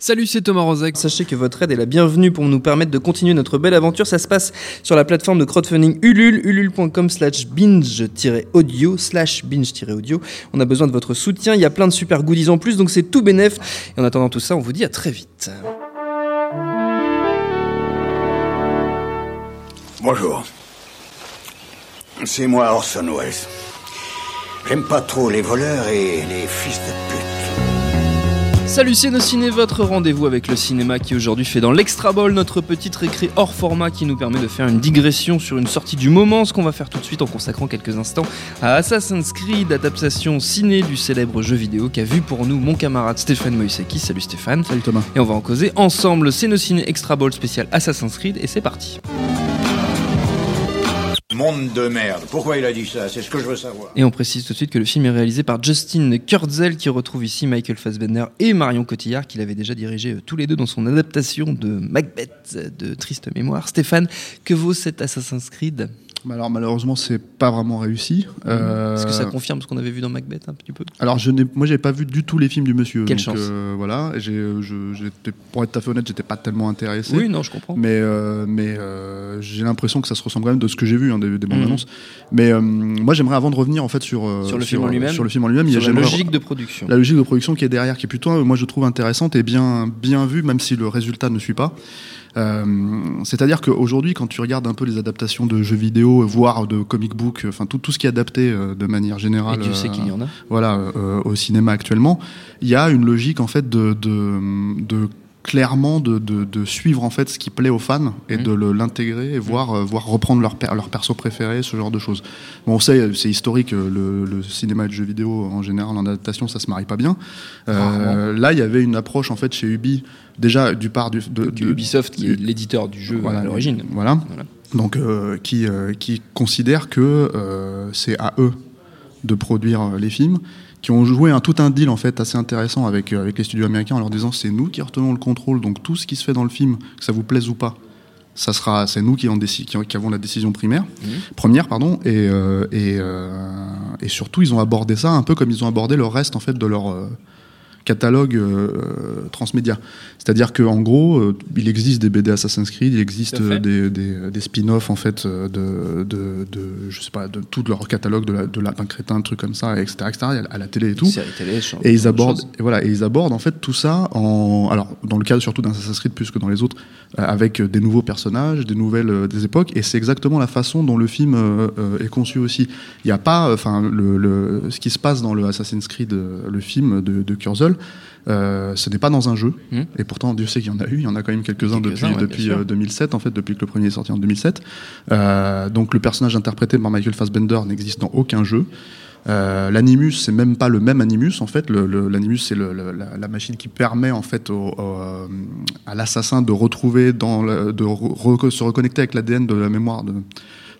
Salut, c'est Thomas Rozek. Sachez que votre aide est la bienvenue pour nous permettre de continuer notre belle aventure. Ça se passe sur la plateforme de crowdfunding Ulule, ulule.com slash binge-audio, slash binge-audio. On a besoin de votre soutien. Il y a plein de super goodies en plus, donc c'est tout bénef. Et en attendant tout ça, on vous dit à très vite. Bonjour. C'est moi Orson Welles. J'aime pas trop les voleurs et les fils de pute. Salut, ciné, votre rendez-vous avec le cinéma qui aujourd'hui fait dans l'Extra Ball notre petite récré hors format qui nous permet de faire une digression sur une sortie du moment, ce qu'on va faire tout de suite en consacrant quelques instants à Assassin's Creed, adaptation ciné du célèbre jeu vidéo qu'a vu pour nous mon camarade Stéphane Moïseki. Salut Stéphane. Salut Thomas. Et on va en causer ensemble. Ciné Extra Ball spécial Assassin's Creed et c'est parti. Monde de merde. Pourquoi il a dit ça? C'est ce que je veux savoir. Et on précise tout de suite que le film est réalisé par Justin Kurzel qui retrouve ici Michael Fassbender et Marion Cotillard qu'il avait déjà dirigé euh, tous les deux dans son adaptation de Macbeth de Triste Mémoire. Stéphane, que vaut cet Assassin's Creed? Alors malheureusement c'est pas vraiment réussi. Euh, Est-ce que ça confirme ce qu'on avait vu dans Macbeth un petit peu? Alors je n'ai, moi j'ai pas vu du tout les films du monsieur. Quelle donc, chance. euh, voilà, j'ai, je, j'étais, pour être tout à fait honnête, j'étais pas tellement intéressé. Oui, non, je comprends. Mais, euh, mais euh, j'ai l'impression que ça se ressemble quand même de ce que j'ai vu hein, des, des bandes Mhm. annonces. Mais euh, moi j'aimerais avant de revenir en fait sur euh, Sur le film en lui-même sur le film en lui-même, Sur la j'aimerais- logique de production. la logique de production qui est derrière, qui est plutôt, euh, moi je trouve intéressante et bien, bien vue, même si le résultat ne suit pas. Euh, C'est-à-dire qu'aujourd'hui, quand tu regardes un peu les adaptations de jeux vidéo, voire de comic book, enfin tout, tout ce qui est adapté euh, de manière Et générale, Dieu sait euh, qu'il y en a. voilà, au cinéma actuellement, il y a une logique en fait de, de, de clairement de, de, de suivre en fait ce qui plaît aux fans et Mhm. de l'intégrer et voir, euh, voir reprendre leur, per- leur perso préféré, ce genre de choses. Bon, on sait, c'est historique, euh, le, le cinéma et le jeu vidéo en général en adaptation, ça se marie pas bien. Euh, là, il y avait une approche en fait chez Ubi, déjà du part du, de, de- Ubisoft, qui est l'éditeur du jeu voilà, à l'origine. Voilà. Voilà. Donc, euh, qui, qui considèrent que c'est à eux de produire les films, qui ont joué un tout un deal en fait assez intéressant avec, euh, avec les studios américains en leur disant c'est nous qui retenons le contrôle, donc tout ce qui se fait dans le film, que ça vous plaise ou pas, ça sera, c'est nous qui, en déci- qui, qui avons la décision primaire, Mhm. première pardon, et, euh, et, euh, et surtout ils ont abordé ça un peu comme ils ont abordé le reste en fait de leur catalogue euh, transmédia. C'est-à-dire qu'en gros, euh, il existe des BD Assassin's Creed, il existe euh, des, des, des spin-offs en fait euh, de, de, de, je sais pas, de tout leur catalogue de, la, de Lapin Crétin, trucs comme ça, etc., etc., à la télé et tout. Télé, Et ils abordent, et voilà, et ils abordent en fait tout ça en, alors dans le cas surtout d'un Assassin's Creed plus que dans les autres, euh, avec des nouveaux personnages, des nouvelles, euh, des époques, et c'est exactement la façon dont le film euh, euh, est conçu aussi. Il n'y a pas, enfin, le, le- ce qui se passe dans le Assassin's Creed, euh, le film de, de Kurzel, euh, ce n'est pas dans un jeu, Hmm. et pourtant Dieu sait qu'il y en a eu, il y en a quand même quelques-uns depuis, Quelques-uns, ouais, depuis bien sûr. euh, 2007 en fait, depuis que le premier est sorti en 2007. Euh, donc le personnage interprété par Michael Fassbender n'existe dans aucun jeu. L'animus, c'est même pas le même animus en fait. L'animus, c'est la, la machine qui permet en fait au- au, à l'assassin de retrouver, dans le- de re- se reconnecter avec l'ADN de la mémoire de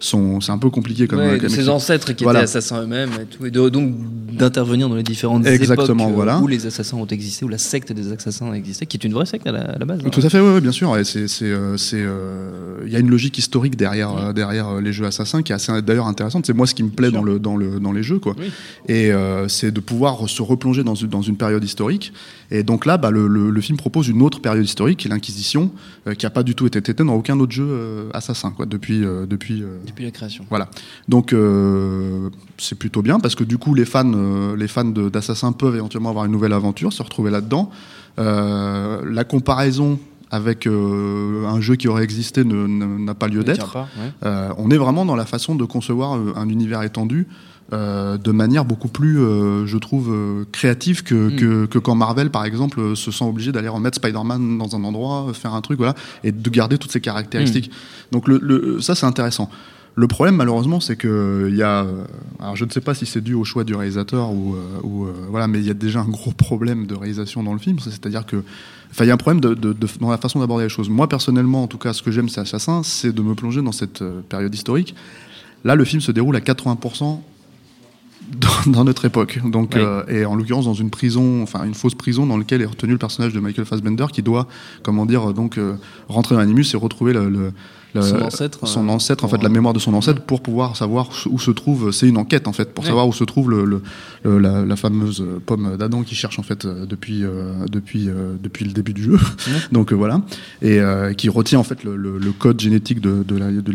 C'est un peu compliqué comme. Ouais, comme ses explique. ancêtres qui Voilà. étaient assassins eux-mêmes et tout, et de- donc d'intervenir dans les différentes Exactement, époques euh, voilà. où les assassins ont existé, où la secte des assassins a existé, qui est une vraie secte à la, à la base. hein. Tout à fait, oui, bien sûr. Et c'est, c'est, euh, c'est, euh, il y a une logique historique derrière, euh, derrière euh, les jeux assassins qui est assez d'ailleurs intéressante. C'est moi ce qui me plaît dans sûr. le, dans le, dans les jeux, quoi. Oui. Et euh, c'est de pouvoir se replonger dans une, dans une période historique. Et donc là, bah, le, le, le film propose une autre période historique, qui est l'Inquisition, euh, qui n'a pas du tout été traitée dans aucun autre jeu euh, assassin, quoi, depuis, euh, depuis. Depuis la création. voilà. Donc euh, c'est plutôt bien parce que du coup les fans, euh, les fans d'Assassin peuvent éventuellement avoir une nouvelle aventure, se retrouver là-dedans. Euh, la comparaison avec euh, un jeu qui aurait existé n'a pas lieu d'être. ouais. On est vraiment dans la façon de concevoir un univers étendu euh, de manière beaucoup plus, euh, je trouve, euh, créative que, Mm. que, que quand Marvel, par exemple, se sent obligé d'aller remettre Spider-Man dans un endroit, faire un truc, voilà, et de garder toutes ces caractéristiques. Donc le, le- ça, c'est intéressant. Le problème, malheureusement, c'est que il y a. euh, Alors, je ne sais pas si c'est dû au choix du réalisateur ou, euh, ou, euh, voilà, mais il y a déjà un gros problème de réalisation dans le film. C'est-à-dire que, enfin, il y a un problème de, de- de- dans la façon d'aborder les choses. Moi, personnellement, en tout cas, ce que j'aime, c'est Assassin, c'est de me plonger dans cette euh, période historique. Là, le film se déroule à 80% dans, dans notre époque. Donc, Oui. euh, et en l'occurrence dans une prison, enfin une fausse prison dans laquelle est retenu le personnage de Michael Fassbender, qui doit, comment dire, donc euh, rentrer dans l'animus et retrouver le, le- Son ancêtre, son euh, ancêtre, en fait, la euh, mémoire de son ancêtre pour pouvoir savoir où se trouve. C'est une enquête en fait pour Ouais. savoir où se trouve le, le- le- la, la fameuse pomme d'Adam qui cherche en fait euh, depuis euh, depuis euh, depuis le début du jeu. Donc euh, voilà et euh, qui retient en fait le, le- le code génétique de de, la, de.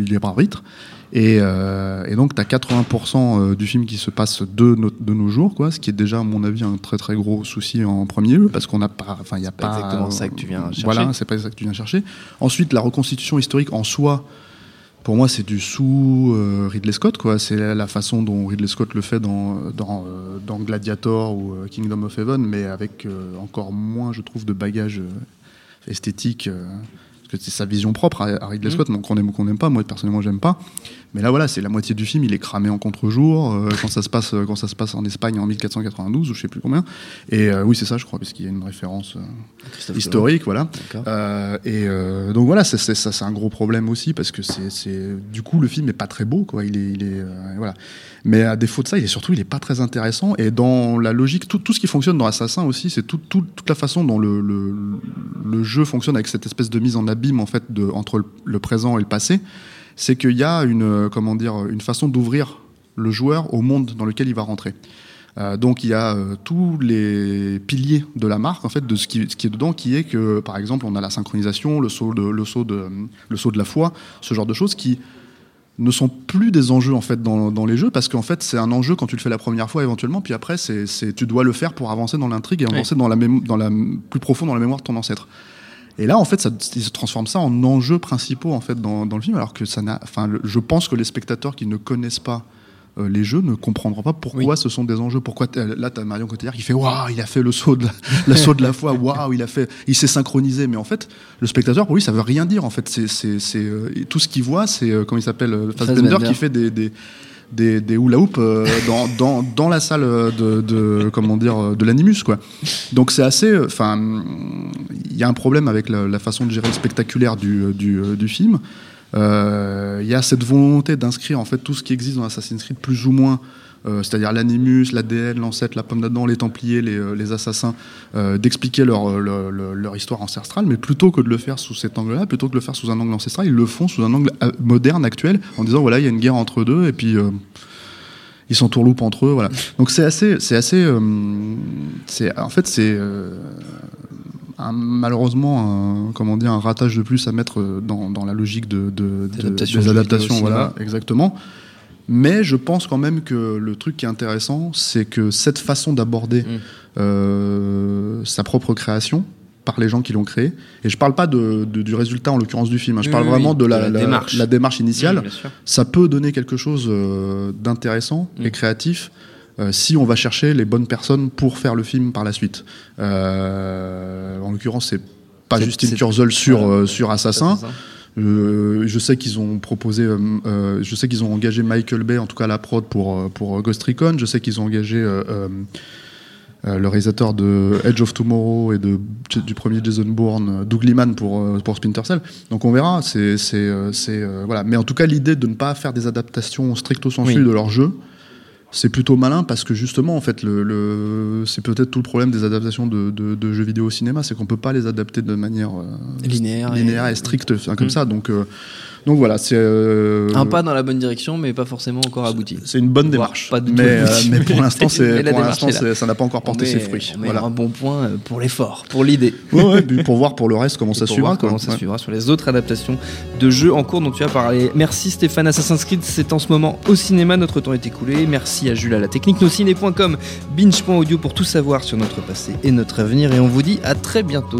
Et, euh, et donc, tu as 80% du film qui se passe de, no- de nos jours, quoi, ce qui est déjà, à mon avis, un très très gros souci en premier lieu, parce qu'on n'a pas. Enfin, il n'y a pas pas. exactement ça que tu viens chercher. Voilà, c'est pas ça que tu viens chercher. Ensuite, la reconstitution historique en soi, pour moi, c'est du sous euh, Ridley Scott, quoi. C'est la, la façon dont Ridley Scott le fait dans, dans, euh, dans Gladiator ou euh, Kingdom of Heaven, mais avec euh, encore moins, je trouve, de bagage euh, esthétique. euh, parce que c'est sa vision propre à, Ridley. Scott, donc qu'on aime ou qu'on n'aime pas. Moi, personnellement, j'aime pas. Mais là, voilà, c'est la moitié du film, il est cramé en contre-jour euh, quand ça se passe quand ça se passe en Espagne en 1492 ou je sais plus combien. Et euh, oui, c'est ça, je crois, parce qu'il y a une référence euh, historique, voilà. Euh, et euh, donc voilà, ça c'est un gros problème aussi parce que c'est, du coup le film est pas très beau, quoi. Il est, il est euh, voilà. Mais à défaut de ça, il est surtout il est pas très intéressant. Et dans la logique, tout, tout ce qui fonctionne dans Assassin aussi, c'est tout, tout- toute la façon dont le, le, le jeu fonctionne avec cette espèce de mise en abîme en fait de, entre le, présent et le passé. C'est qu'il y a une euh, comment dire une façon d'ouvrir le joueur au monde dans lequel il va rentrer. Euh, donc il y a euh, tous les piliers de la marque en fait de ce qui, ce qui est dedans qui est que par exemple on a la synchronisation le saut de le saut de le saut de la foi ce genre de choses qui ne sont plus des enjeux en fait dans, dans les jeux parce qu'en fait c'est un enjeu quand tu le fais la première fois éventuellement puis après c'est tu dois le faire pour avancer dans l'intrigue et avancer dans la dans la plus profond dans la mémoire de ton ancêtre et là en fait ça il se transforme ça en enjeux principaux en fait dans, dans le film alors que ça n'a enfin je pense que les spectateurs qui ne connaissent pas euh, les jeux ne comprendront pas pourquoi ce sont des enjeux. Pourquoi là t'as Marion Cotillard qui fait waouh il a fait le saut de la, saut de la foi waouh il a fait il s'est synchronisé mais en fait le spectateur pour lui ça veut rien dire en fait c'est euh, tout ce qu'il voit c'est euh, comment il s'appelle euh, Fassbender. qui fait des des des, des hula hoop euh, dans, dans, dans la salle de, comment dire de l'animus quoi. Donc c'est assez euh, enfin il y a un problème avec la, façon de gérer le spectaculaire du, euh, du film. Il y a cette volonté d'inscrire en fait tout ce qui existe dans Assassin's Creed plus ou moins c'est-à-dire l'animus, l'ADN, l'ancêtre, la pomme d'Adam, les Templiers, les, euh, les assassins, euh, d'expliquer leur, euh, leur, histoire ancestrale, mais plutôt que de le faire sous cet angle-là, plutôt que de le faire sous un angle ancestral, ils le font sous un angle euh, moderne, actuel, en disant voilà, il y a une guerre entre deux, et puis euh, ils s'entourloupent entre eux, voilà. Donc c'est assez, c'est assez, euh, c'est, en fait, c'est euh, un- malheureusement un, comment dire, un ratage de plus à mettre euh, dans, dans la logique de, de, Des de- adaptations des voilà, exactement. Mais je pense quand même que le truc qui est intéressant, c'est que cette façon d'aborder Mm. euh, sa propre création par les gens qui l'ont créé, et je parle pas de, de- du résultat en l'occurrence du film, hein, je parle oui, vraiment oui, de la, de la la- démarche. la démarche initiale, Oui, sûr. ça peut donner quelque chose euh, d'intéressant Mm. et créatif euh, si on va chercher les bonnes personnes pour faire le film par la suite. En l'occurrence, c'est pas Justine Kurzel sur, sur Assassin. Euh, je sais qu'ils ont proposé, euh, euh, je sais qu'ils ont engagé Michael Bay, en tout cas la prod pour pour Ghost Recon. Je sais qu'ils ont engagé euh, le réalisateur de Edge of Tomorrow et de, du premier Jason Bourne, Doug Liman pour pour Splinter Cell. Donc on verra. C'est c'est c'est voilà. Mais en tout cas l'idée de ne pas faire des adaptations stricto sensu Oui. de leur jeu. C'est plutôt malin parce que justement, en fait, le, le- c'est peut-être tout le problème des adaptations de, de- de jeux vidéo au cinéma, c'est qu'on peut pas les adapter de manière euh, Linéaire et- linéaire et stricte, enfin, comme Mm. ça. Donc, euh, donc voilà, c'est euh, Un pas dans la bonne direction, mais pas forcément encore abouti. c'est une bonne démarche. pas mais, euh, mais pour l'instant, ça n'a pas encore porté ses fruits. on met Voilà. un bon point euh, pour l'effort, pour l'idée. Ouais, pour voir pour le reste comment ça suivra. comment ça Ouais. suivra sur les autres adaptations de jeux en cours dont tu as parlé. Merci Stéphane, Assassin's Creed, c'est en ce moment au cinéma, notre temps est écoulé. Merci à Jules à la technique, nosciné.com, binge.audio pour tout savoir sur notre passé et notre avenir. Et on vous dit à très bientôt.